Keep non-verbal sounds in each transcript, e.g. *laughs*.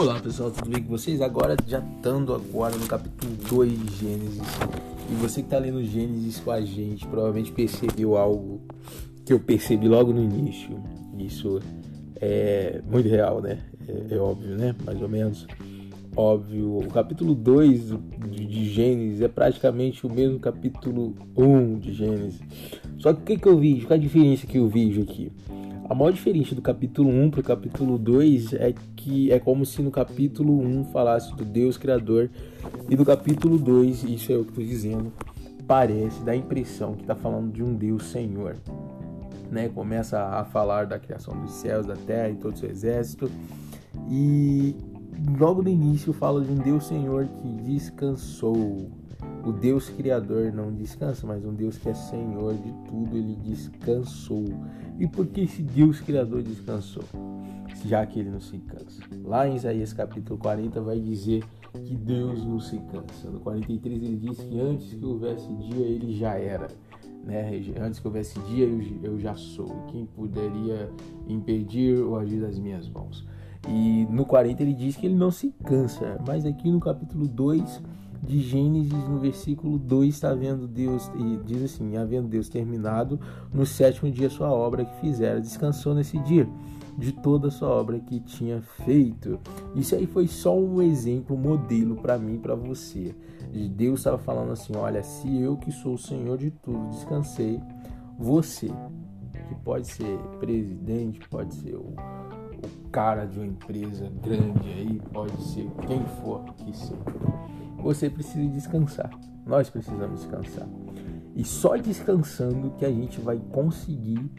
Olá pessoal, tudo bem com vocês? Agora já estando agora no capítulo 2 de Gênesis. E você que está lendo Gênesis com a gente provavelmente percebeu algo que eu percebi logo no início. Isso é muito real, né? É, é óbvio, né? Mais ou menos. Óbvio. O capítulo 2 de Gênesis é praticamente o mesmo capítulo 1 um de Gênesis. Só que o que, que eu vi? Qual a diferença que eu vejo aqui? A maior diferença do capítulo 1 para o capítulo 2 é que é como se no capítulo 1 falasse do Deus Criador e no capítulo 2, isso é o que estou dizendo, parece, dá a impressão que está falando de um Deus Senhor. Né? Começa a falar da criação dos céus, da terra e todo o seu exército. E logo no início fala de um Deus Senhor que descansou. O Deus Criador não descansa, mas um Deus que é Senhor de tudo, ele descansou. E por que esse Deus Criador descansou? Já que ele não se cansa. Lá em Isaías capítulo 40 vai dizer que Deus não se cansa. No 43 ele diz que antes que houvesse dia ele já era. Né? Antes que houvesse dia eu, já sou. Quem poderia impedir o agir das minhas mãos? E no 40 ele diz que ele não se cansa. Mas aqui no capítulo 2 de Gênesis, no versículo 2, está vendo Deus, e diz assim: havendo Deus terminado no sétimo dia sua obra que fizera, descansou nesse dia de toda a sua obra que tinha feito. Isso aí foi só um exemplo, um modelo para mim, para você. Deus estava falando assim: olha, se eu que sou o Senhor de tudo descansei, você que pode ser presidente, pode ser o, o cara de uma empresa grande aí, pode ser quem for que seja você precisa descansar. Nós precisamos descansar. E só descansando que a gente vai conseguir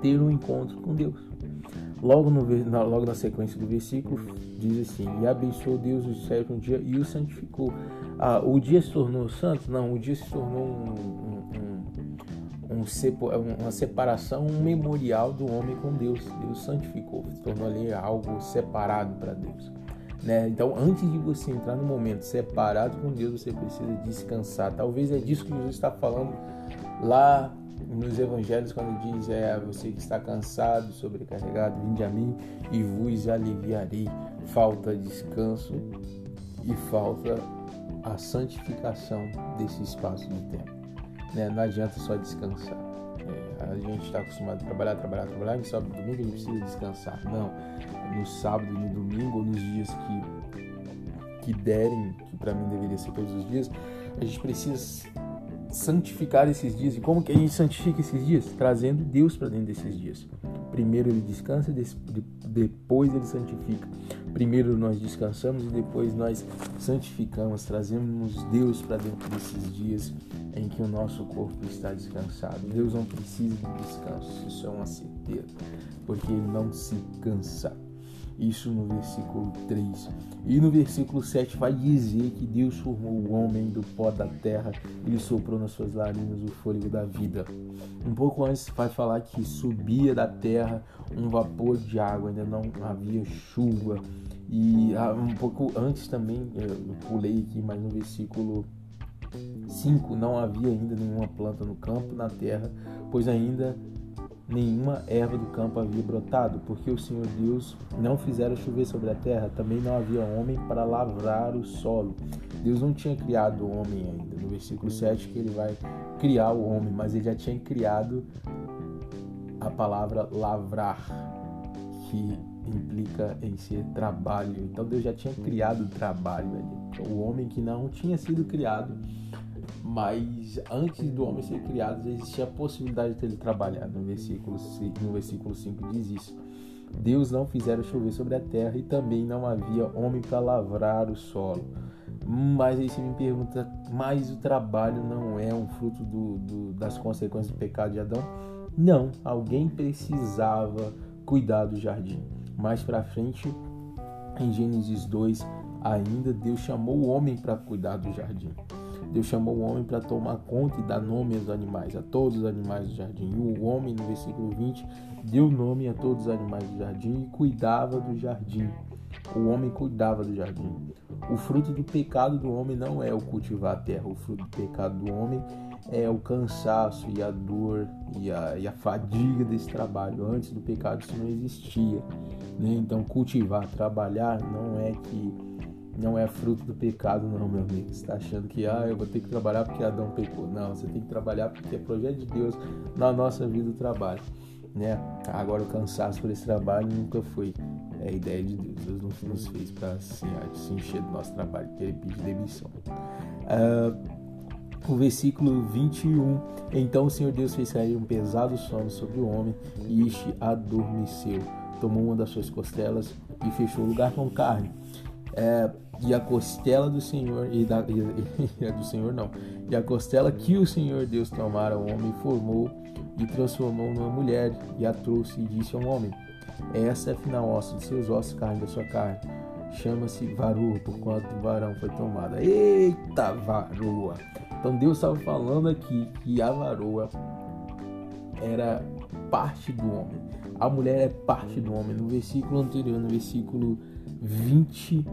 ter um encontro com Deus. Logo, no, na, logo na sequência do versículo, diz assim: E abençoou Deus o sétimo dia e o santificou. Ah, o dia se tornou santo? Não, o dia se tornou um, um, um, uma separação, um memorial do homem com Deus. Deus santificou, se tornou ali algo separado para Deus. Né? Então, antes de você entrar no momento separado com Deus, você precisa descansar. Talvez é disso que Jesus está falando lá nos evangelhos quando diz é você que está cansado, sobrecarregado, vinde a mim e vos aliviarei. Falta descanso e falta a santificação desse espaço de tempo. Né? Não adianta só descansar. A gente está acostumado a trabalhar, trabalhar, trabalhar, e sábado e domingo a gente precisa descansar. Não no sábado e no domingo, ou nos dias que, que derem, que para mim deveria ser todos os dias, a gente precisa santificar esses dias. E como que a gente santifica esses dias? Trazendo Deus para dentro desses dias. Primeiro ele descansa, depois ele santifica. Primeiro nós descansamos e depois nós santificamos, trazemos Deus para dentro desses dias em que o nosso corpo está descansado. Deus não precisa de descanso, isso é uma certeza, porque ele não se cansa. Isso no versículo 3. E no versículo 7 vai dizer que Deus formou o homem do pó da terra, ele soprou nas suas narinas o fôlego da vida. Um pouco antes vai falar que subia da terra um vapor de água, ainda não havia chuva. E ah, um pouco antes também, eu pulei aqui, mas no versículo 5 não havia ainda nenhuma planta no campo, na terra, pois ainda nenhuma erva do campo havia brotado, porque o Senhor Deus não fizera chover sobre a terra, também não havia homem para lavrar o solo. Deus não tinha criado o homem ainda. No versículo 7 que ele vai criar o homem, mas ele já tinha criado a palavra lavrar, que implica em ser trabalho. Então Deus já tinha criado o trabalho ali. O homem que não tinha sido criado mas antes do homem ser criado existia a possibilidade de ele trabalhar. No versículo, no versículo 5 diz isso. Deus não fizera chover sobre a terra e também não havia homem para lavrar o solo. Mas aí você me pergunta, mas o trabalho não é um fruto do, do, das consequências do pecado de Adão? Não, alguém precisava cuidar do jardim. Mais para frente Em Gênesis 2, ainda Deus chamou o homem para cuidar do jardim. Deus chamou o homem para tomar conta e dar nome aos animais, a todos os animais do jardim. E o homem, no versículo 20, deu nome a todos os animais do jardim e cuidava do jardim. O homem cuidava do jardim. O fruto do pecado do homem não é o cultivar a terra, o fruto do pecado do homem é o cansaço e a dor e a, e a fadiga desse trabalho. Antes do pecado isso não existia. Né? Então, cultivar, trabalhar não é que não é fruto do pecado, não, meu amigo. Você está achando que ah, eu vou ter que trabalhar porque Adão pecou. Não, você tem que trabalhar porque é projeto de Deus na nossa vida o trabalho. Né? Agora, o cansaço por esse trabalho nunca foi é a ideia de Deus. Deus não nos fez para assim, se encher do nosso trabalho, que ele pedir demissão. Uh, o versículo 21. Então o Senhor Deus fez cair um pesado sono sobre o homem e este adormeceu. Tomou uma das suas costelas e fechou o lugar com carne. É, e a costela do Senhor e, da, e, *laughs* e, do Senhor não. E a costela que o Senhor Deus tomara ao homem formou e transformou numa mulher e a trouxe e disse ao homem essa é final osso de seus ossos carne da sua carne. Chama-se varoa porquanto o varão foi tomada eita varoa! Então Deus estava falando aqui que a varoa era parte do homem. A mulher é parte do homem. No versículo anterior no versículo 20,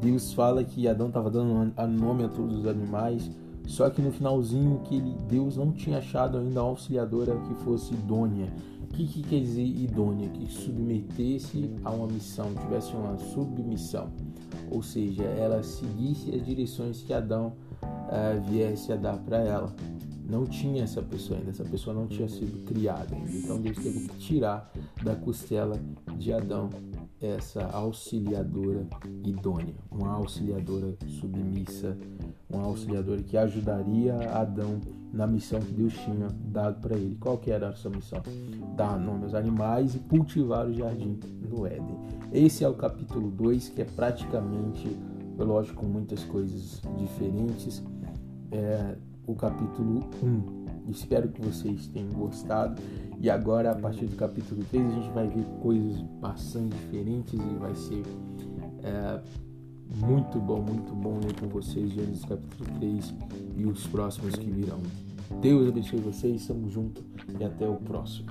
Deus fala que Adão estava dando nome a todos os animais, só que no finalzinho que ele, Deus não tinha achado ainda a auxiliadora que fosse idônea. O que, que quer dizer idônea? Que submetesse a uma missão, tivesse uma submissão, ou seja, ela seguisse as direções que Adão uh, viesse a dar para ela. Não tinha essa pessoa ainda, essa pessoa não tinha sido criada. Então Deus teve que tirar da costela de Adão essa auxiliadora idônea, uma auxiliadora submissa, uma auxiliadora que ajudaria Adão na missão que Deus tinha dado para ele. Qual que era essa missão? Dar nome aos animais e cultivar o jardim no Éden. Esse é o capítulo 2, que é praticamente, lógico, muitas coisas diferentes, é o capítulo 1. Um. Espero que vocês tenham gostado. E agora, a partir do capítulo 3, a gente vai ver coisas bastante diferentes e vai ser é, muito bom, muito bom ler com vocês Gênesis capítulo 3 e os próximos que virão. Deus abençoe vocês, estamos juntos e até o próximo.